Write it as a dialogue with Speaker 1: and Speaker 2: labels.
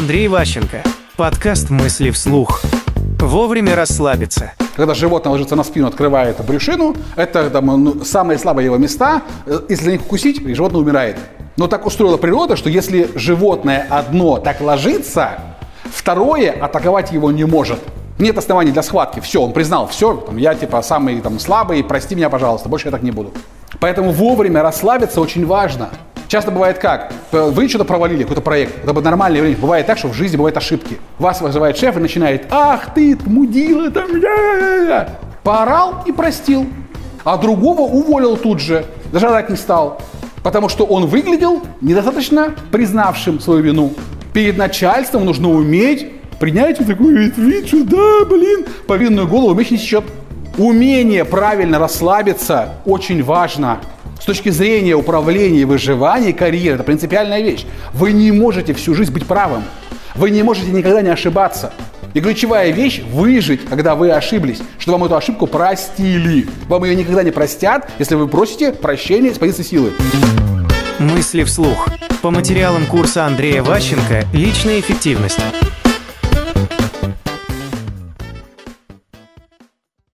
Speaker 1: Андрей Ващенко. Подкаст «Мысли вслух». Вовремя расслабиться.
Speaker 2: Когда животное ложится на спину, открывает брюшину, это там, ну, самые слабые его места. Э, Если за них укусить, животное умирает. Но так устроила природа, что если животное одно так ложится, второе атаковать его не может. Нет оснований для схватки. Все, он признал, все, там, я типа самый там, слабый, прости меня, пожалуйста, больше я так не буду. Поэтому вовремя расслабиться очень важно. Часто бывает как? Вы что-то провалили, какой-то проект. Это нормальное время. Бывает так, что в жизни бывают ошибки. Вас вызывает шеф и начинает, ах ты, мудила, там, Поорал и простил. А другого уволил тут же. Даже орать не стал. Потому что он выглядел недостаточно признавшим свою вину. Перед начальством нужно уметь принять вот такой вид, что да, блин, повинную голову меч не сечет. Умение правильно расслабиться очень важно. С точки зрения управления и выживания карьеры, это принципиальная вещь. Вы не можете всю жизнь быть правым. Вы не можете никогда не ошибаться. И ключевая вещь – выжить, когда вы ошиблись, что вам эту ошибку простили. Вам ее никогда не простят, если вы просите прощения с позиции силы.
Speaker 1: Мысли вслух. По материалам курса Андрея Ващенко «Личная эффективность».